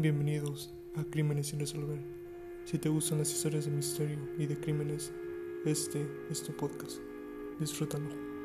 Bienvenidos a Crímenes sin resolver. Si te gustan las historias de misterio y de crímenes, este es tu podcast. Disfrútalo.